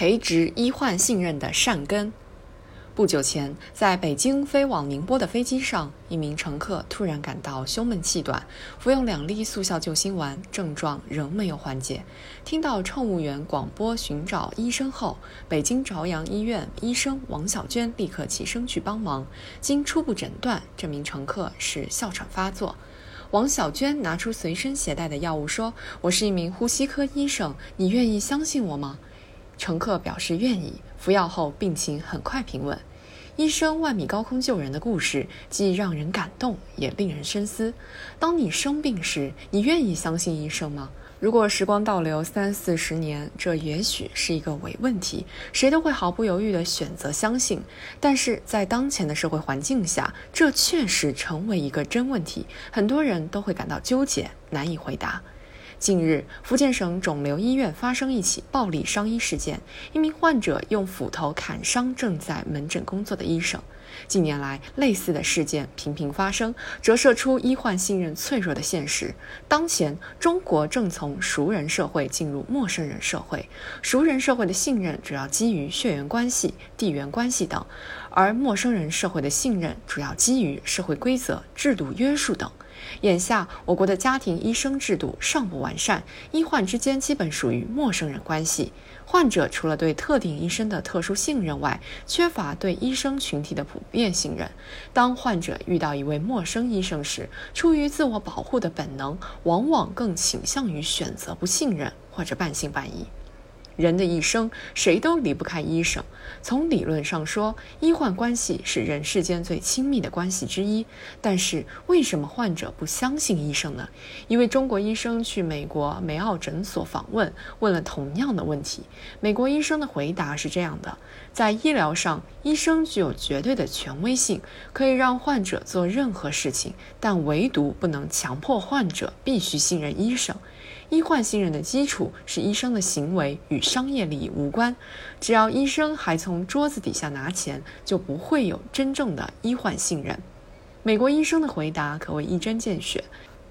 培植医患信任的善根。不久前，在北京飞往宁波的飞机上，一名乘客突然感到胸闷气短，服用两粒速效救心丸，症状仍没有缓解。听到乘务员广播寻找医生后，北京朝阳医院医生王小娟立刻起身去帮忙。经初步诊断，这名乘客是哮喘发作。王小娟拿出随身携带的药物，说：“我是一名呼吸科医生，你愿意相信我吗？”乘客表示愿意。服药后，病情很快平稳。医生万米高空救人的故事，既让人感动，也令人深思。当你生病时，你愿意相信医生吗？如果时光倒流三四十年，这也许是一个伪问题，谁都会毫不犹豫地选择相信。但是在当前的社会环境下，这确实成为一个真问题，很多人都会感到纠结，难以回答。近日，福建省肿瘤医院发生一起暴力伤医事件，一名患者用斧头砍伤正在门诊工作的医生。近年来，类似的事件频频发生，折射出医患信任脆弱的现实。当前，中国正从熟人社会进入陌生人社会，熟人社会的信任主要基于血缘关系、地缘关系等，而陌生人社会的信任主要基于社会规则、制度约束等。眼下，我国的家庭医生制度尚不完善，医患之间基本属于陌生人关系。患者除了对特定医生的特殊信任外，缺乏对医生群体的普遍信任。当患者遇到一位陌生医生时，出于自我保护的本能，往往更倾向于选择不信任或者半信半疑。人的一生，谁都离不开医生。从理论上说，医患关系是人世间最亲密的关系之一。但是，为什么患者不相信医生呢？一位中国医生去美国梅奥诊所访问，问了同样的问题。美国医生的回答是这样的：在医疗上，医生具有绝对的权威性，可以让患者做任何事情，但唯独不能强迫患者必须信任医生。医患信任的基础是医生的行为与商业利益无关，只要医生还从桌子底下拿钱，就不会有真正的医患信任。美国医生的回答可谓一针见血。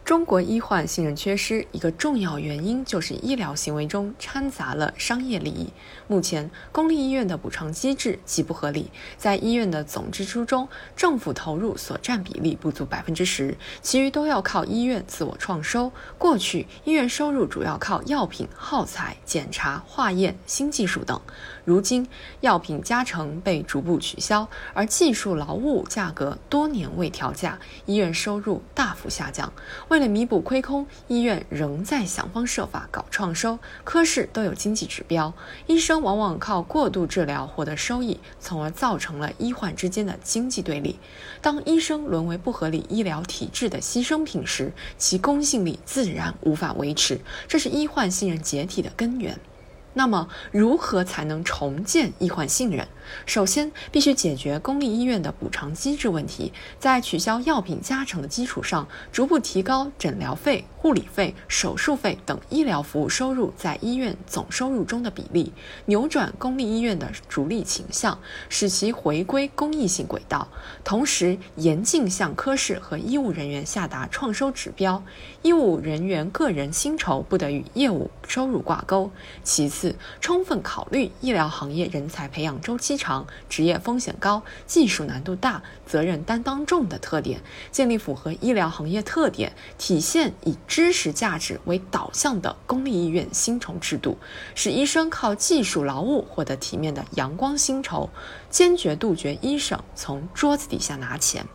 中国医患信任缺失，一个重要原因就是医疗行为中掺杂了商业利益。目前，公立医院的补偿机制极不合理，在医院的总支出中，政府投入所占比例不足百分之十，其余都要靠医院自我创收。过去，医院收入主要靠药品、耗材、检查、化验、新技术等。如今，药品加成被逐步取消，而技术劳务价格多年未调价，医院收入大幅下降。为为了弥补亏空，医院仍在想方设法搞创收。科室都有经济指标，医生往往靠过度治疗获得收益，从而造成了医患之间的经济对立。当医生沦为不合理医疗体制的牺牲品时，其公信力自然无法维持，这是医患信任解体的根源。那么，如何才能重建医患信任？首先，必须解决公立医院的补偿机制问题，在取消药品加成的基础上，逐步提高诊疗费、护理费、手术费等医疗服务收入在医院总收入中的比例，扭转公立医院的逐利倾向，使其回归公益性轨道。同时，严禁向科室和医务人员下达创收指标，医务人员个人薪酬不得与业务收入挂钩。其次，四、充分考虑医疗行业人才培养周期长、职业风险高、技术难度大、责任担当重的特点，建立符合医疗行业特点、体现以知识价值为导向的公立医院薪酬制度，使医生靠技术劳务获得体面的阳光薪酬，坚决杜绝医生从桌子底下拿钱。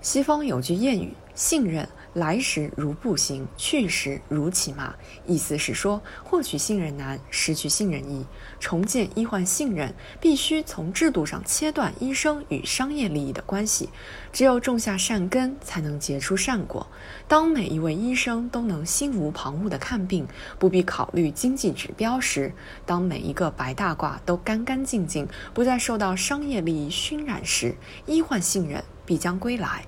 西方有句谚语：“信任。”来时如步行，去时如骑马。意思是说，获取信任难，失去信任易。重建医患信任，必须从制度上切断医生与商业利益的关系。只有种下善根，才能结出善果。当每一位医生都能心无旁骛地看病，不必考虑经济指标时，当每一个白大褂都干干净净，不再受到商业利益熏染时，医患信任必将归来。